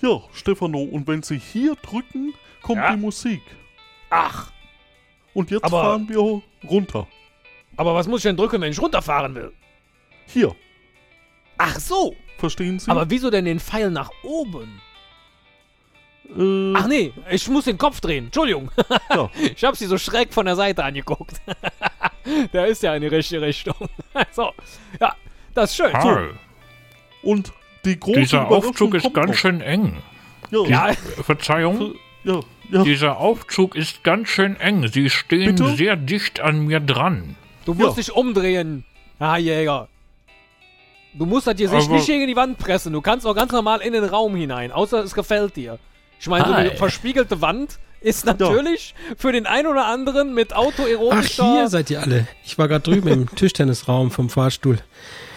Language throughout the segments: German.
Ja, Stefano, und wenn Sie hier drücken, kommt Ja. die Musik. Ach, Und jetzt Aber- fahren wir runter. Aber was muss ich denn drücken, wenn ich runterfahren will? Hier, Ach so. verstehen Sie? Aber wieso denn den Pfeil nach oben? äh, Ach nee, ich muss den Kopf drehen. Entschuldigung. ja. Ich habe sie so schräg von der Seite angeguckt. Der ist ja in die richtige Richtung. So, ja, das ist schön. Karl, Und die große dieser Aufzug ist ganz noch. schön eng. Ja, Ja, Verzeihung, ja, ja. dieser Aufzug ist ganz schön eng. Sie stehen Bitte? sehr dicht an mir dran. Du musst Ja. dich umdrehen, Herr Jäger. Du musst das Gesicht Aber- nicht gegen die Wand pressen. Du kannst auch ganz normal in den Raum hinein, außer es gefällt dir. Ich meine, so eine verspiegelte Wand ist natürlich für den einen oder anderen mit Ach, autoerotischer... hier seid ihr alle. Ich war gerade drüben im Tischtennisraum vom Fahrstuhl.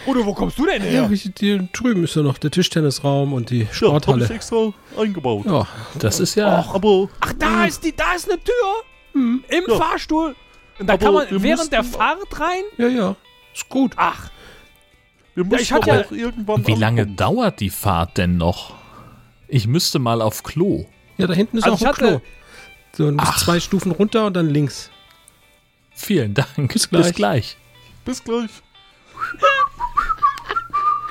Oder wo kommst du denn Ja, her? wie, die, drüben ist ja noch der Tischtennisraum und die Ja, hab Sporthalle. ich extra eingebaut. Ja, Das ist ja. Aber Ach, da ist die, da ist eine Tür. Im Ja. Fahrstuhl. Und da Aber kann man wir während der Fahrt rein. ja, ja. Ist gut. Ach, wir müssen ich hatte aber ja- auch irgendwann Wie lange ankommen. dauert die Fahrt denn noch? Ich müsste mal auf Klo. Ja, da hinten ist Also auch ein Klo. So, zwei Stufen runter und dann links. Vielen Dank. Bis gleich. Bis gleich. Bis gleich.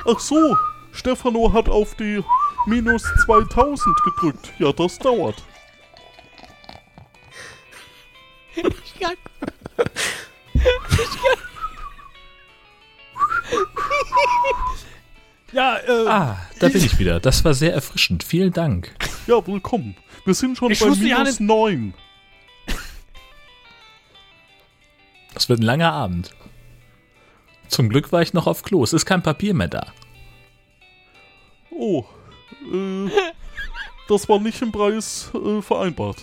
Ach so, Stefano hat auf die minus 2000 gedrückt. Ja, das dauert. ich kann. Ja, äh, Ah, da bin ich wieder. Das war sehr erfrischend. Vielen Dank. Ja, willkommen. Wir sind schon Ich bei wusste ja minus nicht- 9. Das wird ein langer Abend. Zum Glück war ich noch auf Klo. Es ist kein Papier mehr da. Oh, äh, das war nicht im Preis äh, vereinbart.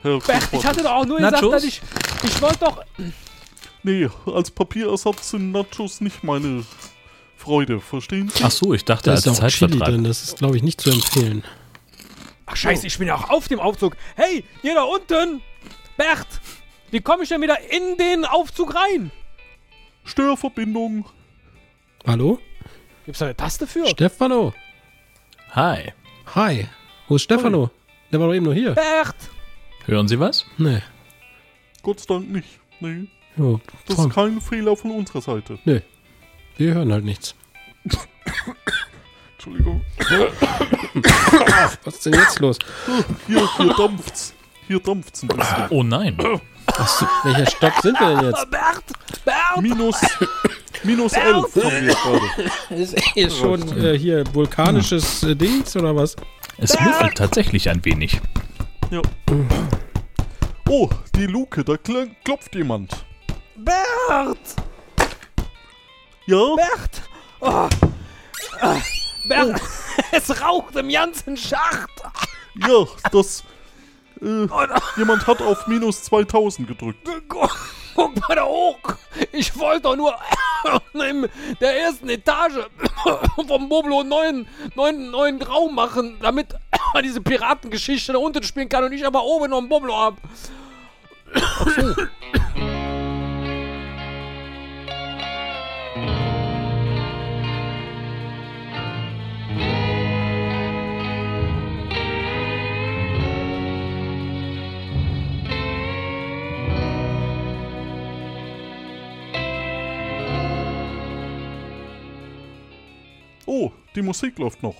Herr Bert, ich hatte doch auch nur gesagt, Nachos? dass ich. Ich wollte doch. Nee, als Papierersatz sind Nachos nicht meine Freude, verstehen Sie? Ach so, ich dachte Da als ist auch Chili drin. Das ist, glaube ich, nicht zu empfehlen. Ach, Scheiße, ich bin ja auch auf dem Aufzug. Hey, ihr da unten! Bert! Wie komme ich denn wieder in den Aufzug rein? Störverbindung. Hallo? Gibt's da eine Taste für? Stefano. Hi. Hi. Wo ist Stefano? Der war doch eben nur hier. Bert! Hören Sie was? Nee. Gott sei Dank nicht. Nee, Jo, das ist kein Fehler von unserer Seite. wir hören halt nichts. Entschuldigung. Was ist denn jetzt los? Hier, hier dampft's. Hier dampft's ein bisschen. Oh nein. Achso, welcher Stock sind wir denn jetzt? Bert! Bert! Minus, minus 11 haben wir gerade. Ist hier schon äh, hier vulkanisches äh, Dings oder was? Es müffelt tatsächlich ein wenig. Ja. Oh, die Luke, da kl klopft jemand. Bert! Ja? Bert! Oh. Ah, Bert! Es raucht im ganzen Schacht! Ja, das. Äh, jemand hat auf minus 2000 gedrückt. Guck, mal da hoch! Ich wollte doch nur in der ersten Etage vom Boblo einen neuen, neuen, neuen Raum machen, damit man diese Piratengeschichte da unten spielen kann und ich aber oben noch einen Boblo hab. Oh, die Musik läuft noch.